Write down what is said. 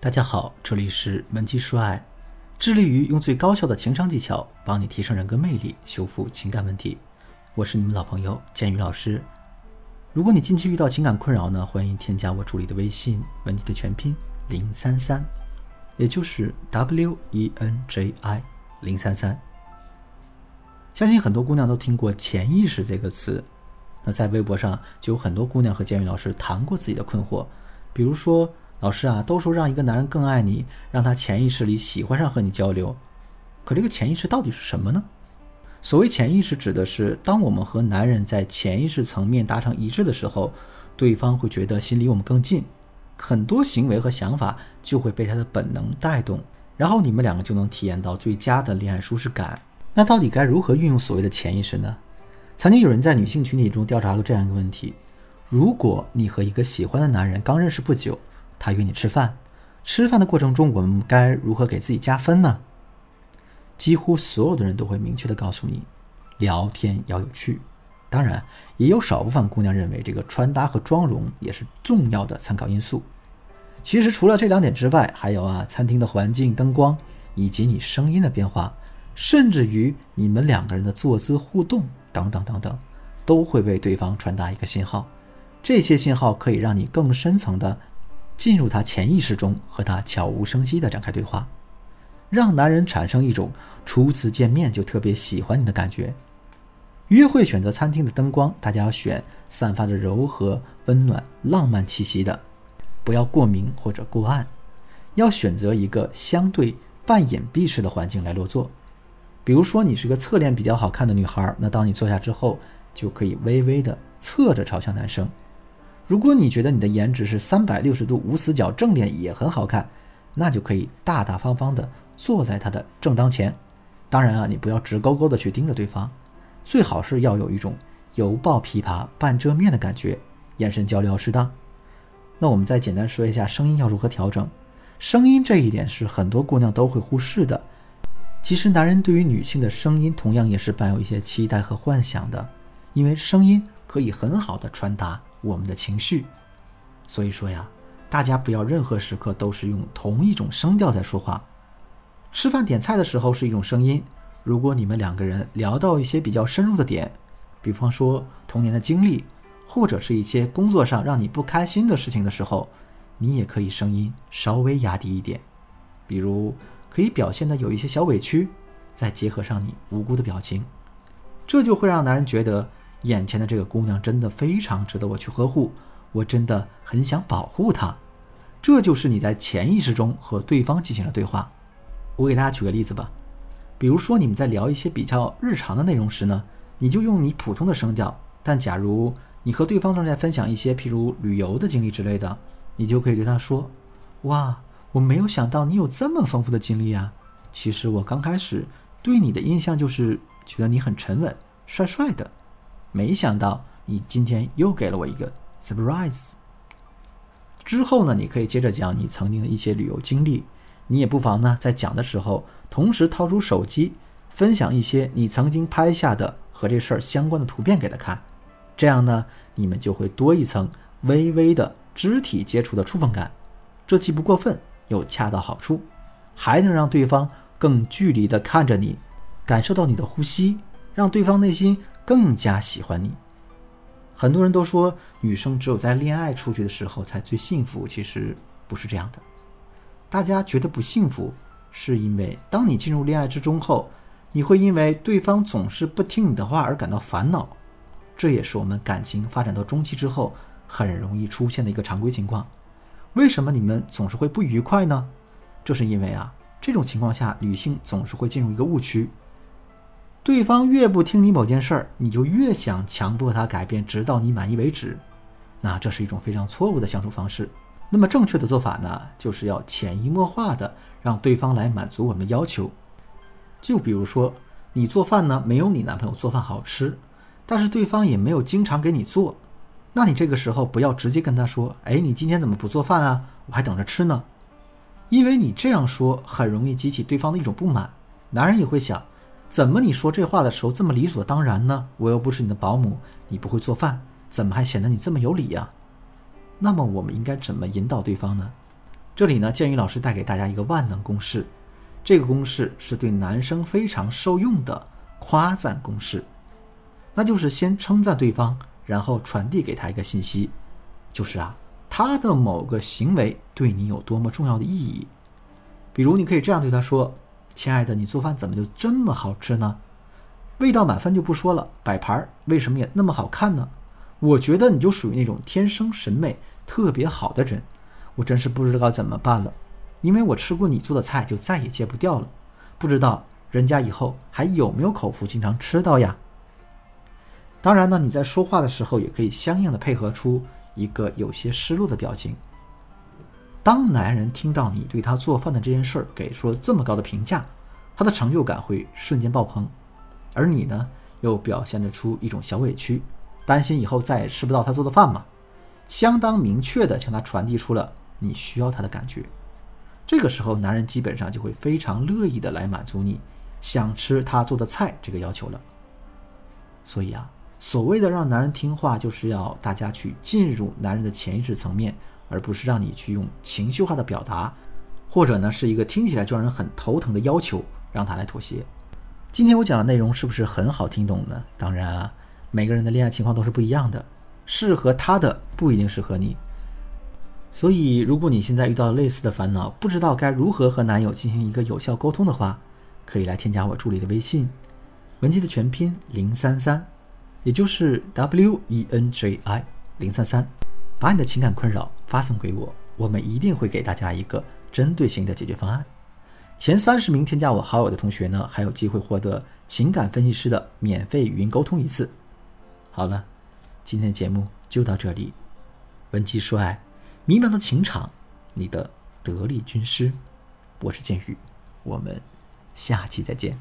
大家好，这里是文姬说爱，致力于用最高效的情商技巧帮你提升人格魅力，修复情感问题。我是你们老朋友建宇老师。如果你近期遇到情感困扰呢，欢迎添加我助理的微信文姬的全拼零三三，也就是 W E N J I 零三三。相信很多姑娘都听过潜意识这个词，那在微博上就有很多姑娘和建宇老师谈过自己的困惑，比如说。老师啊，都说让一个男人更爱你，让他潜意识里喜欢上和你交流。可这个潜意识到底是什么呢？所谓潜意识，指的是当我们和男人在潜意识层面达成一致的时候，对方会觉得心离我们更近，很多行为和想法就会被他的本能带动，然后你们两个就能体验到最佳的恋爱舒适感。那到底该如何运用所谓的潜意识呢？曾经有人在女性群体中调查过这样一个问题：如果你和一个喜欢的男人刚认识不久，他约你吃饭，吃饭的过程中，我们该如何给自己加分呢？几乎所有的人都会明确的告诉你，聊天要有趣。当然，也有少部分姑娘认为这个穿搭和妆容也是重要的参考因素。其实除了这两点之外，还有啊，餐厅的环境、灯光，以及你声音的变化，甚至于你们两个人的坐姿互动等等等等，都会为对方传达一个信号。这些信号可以让你更深层的。进入他潜意识中，和他悄无声息地展开对话，让男人产生一种初次见面就特别喜欢你的感觉。约会选择餐厅的灯光，大家要选散发着柔和、温暖、浪漫气息的，不要过明或者过暗。要选择一个相对半隐蔽式的环境来落座。比如说，你是个侧脸比较好看的女孩，那当你坐下之后，就可以微微地侧着朝向男生。如果你觉得你的颜值是三百六十度无死角，正脸也很好看，那就可以大大方方的坐在他的正当前。当然啊，你不要直勾勾的去盯着对方，最好是要有一种犹抱琵琶半遮面的感觉，眼神交流要适当。那我们再简单说一下声音要如何调整。声音这一点是很多姑娘都会忽视的。其实男人对于女性的声音同样也是伴有一些期待和幻想的，因为声音可以很好的传达。我们的情绪，所以说呀，大家不要任何时刻都是用同一种声调在说话。吃饭点菜的时候是一种声音，如果你们两个人聊到一些比较深入的点，比方说童年的经历，或者是一些工作上让你不开心的事情的时候，你也可以声音稍微压低一点，比如可以表现的有一些小委屈，再结合上你无辜的表情，这就会让男人觉得。眼前的这个姑娘真的非常值得我去呵护，我真的很想保护她。这就是你在潜意识中和对方进行了对话。我给大家举个例子吧，比如说你们在聊一些比较日常的内容时呢，你就用你普通的声调；但假如你和对方正在分享一些譬如旅游的经历之类的，你就可以对他说：“哇，我没有想到你有这么丰富的经历啊！其实我刚开始对你的印象就是觉得你很沉稳、帅帅的。”没想到你今天又给了我一个 surprise。之后呢，你可以接着讲你曾经的一些旅游经历。你也不妨呢，在讲的时候，同时掏出手机，分享一些你曾经拍下的和这事儿相关的图片给他看。这样呢，你们就会多一层微微的肢体接触的触碰感。这既不过分，又恰到好处，还能让对方更距离的看着你，感受到你的呼吸，让对方内心。更加喜欢你。很多人都说女生只有在恋爱出去的时候才最幸福，其实不是这样的。大家觉得不幸福，是因为当你进入恋爱之中后，你会因为对方总是不听你的话而感到烦恼。这也是我们感情发展到中期之后很容易出现的一个常规情况。为什么你们总是会不愉快呢？这是因为啊，这种情况下女性总是会进入一个误区。对方越不听你某件事儿，你就越想强迫他改变，直到你满意为止。那这是一种非常错误的相处方式。那么正确的做法呢，就是要潜移默化的让对方来满足我们的要求。就比如说，你做饭呢，没有你男朋友做饭好吃，但是对方也没有经常给你做，那你这个时候不要直接跟他说：“哎，你今天怎么不做饭啊？我还等着吃呢。”因为你这样说很容易激起对方的一种不满，男人也会想。怎么你说这话的时候这么理所当然呢？我又不是你的保姆，你不会做饭，怎么还显得你这么有理呀？那么我们应该怎么引导对方呢？这里呢，建宇老师带给大家一个万能公式，这个公式是对男生非常受用的夸赞公式，那就是先称赞对方，然后传递给他一个信息，就是啊，他的某个行为对你有多么重要的意义。比如，你可以这样对他说：“亲爱的，你做饭怎么就这么好吃呢？味道满分就不说了，摆盘为什么也那么好看呢？我觉得你就属于那种天生审美特别好的人。”我真是不知道怎么办了，因为我吃过你做的菜就再也戒不掉了，不知道人家以后还有没有口福经常吃到呀？当然呢，你在说话的时候也可以相应的配合出一个有些失落的表情。当男人听到你对他做饭的这件事儿给出了这么高的评价，他的成就感会瞬间爆棚，而你呢又表现得出一种小委屈，担心以后再也吃不到他做的饭嘛，相当明确的向他传递出了。你需要他的感觉，这个时候男人基本上就会非常乐意的来满足你想吃他做的菜这个要求了。所以啊，所谓的让男人听话，就是要大家去进入男人的潜意识层面，而不是让你去用情绪化的表达，或者呢是一个听起来就让人很头疼的要求让他来妥协。今天我讲的内容是不是很好听懂呢？当然啊，每个人的恋爱情况都是不一样的，适合他的不一定适合你。所以，如果你现在遇到类似的烦恼，不知道该如何和男友进行一个有效沟通的话，可以来添加我助理的微信，文姬的全拼零三三，也就是 W E N J I 零三三，把你的情感困扰发送给我，我们一定会给大家一个针对性的解决方案。前三十名添加我好友的同学呢，还有机会获得情感分析师的免费语音沟通一次。好了，今天的节目就到这里，文姬说爱。迷茫的情场，你的得力军师，我是剑宇，我们下期再见。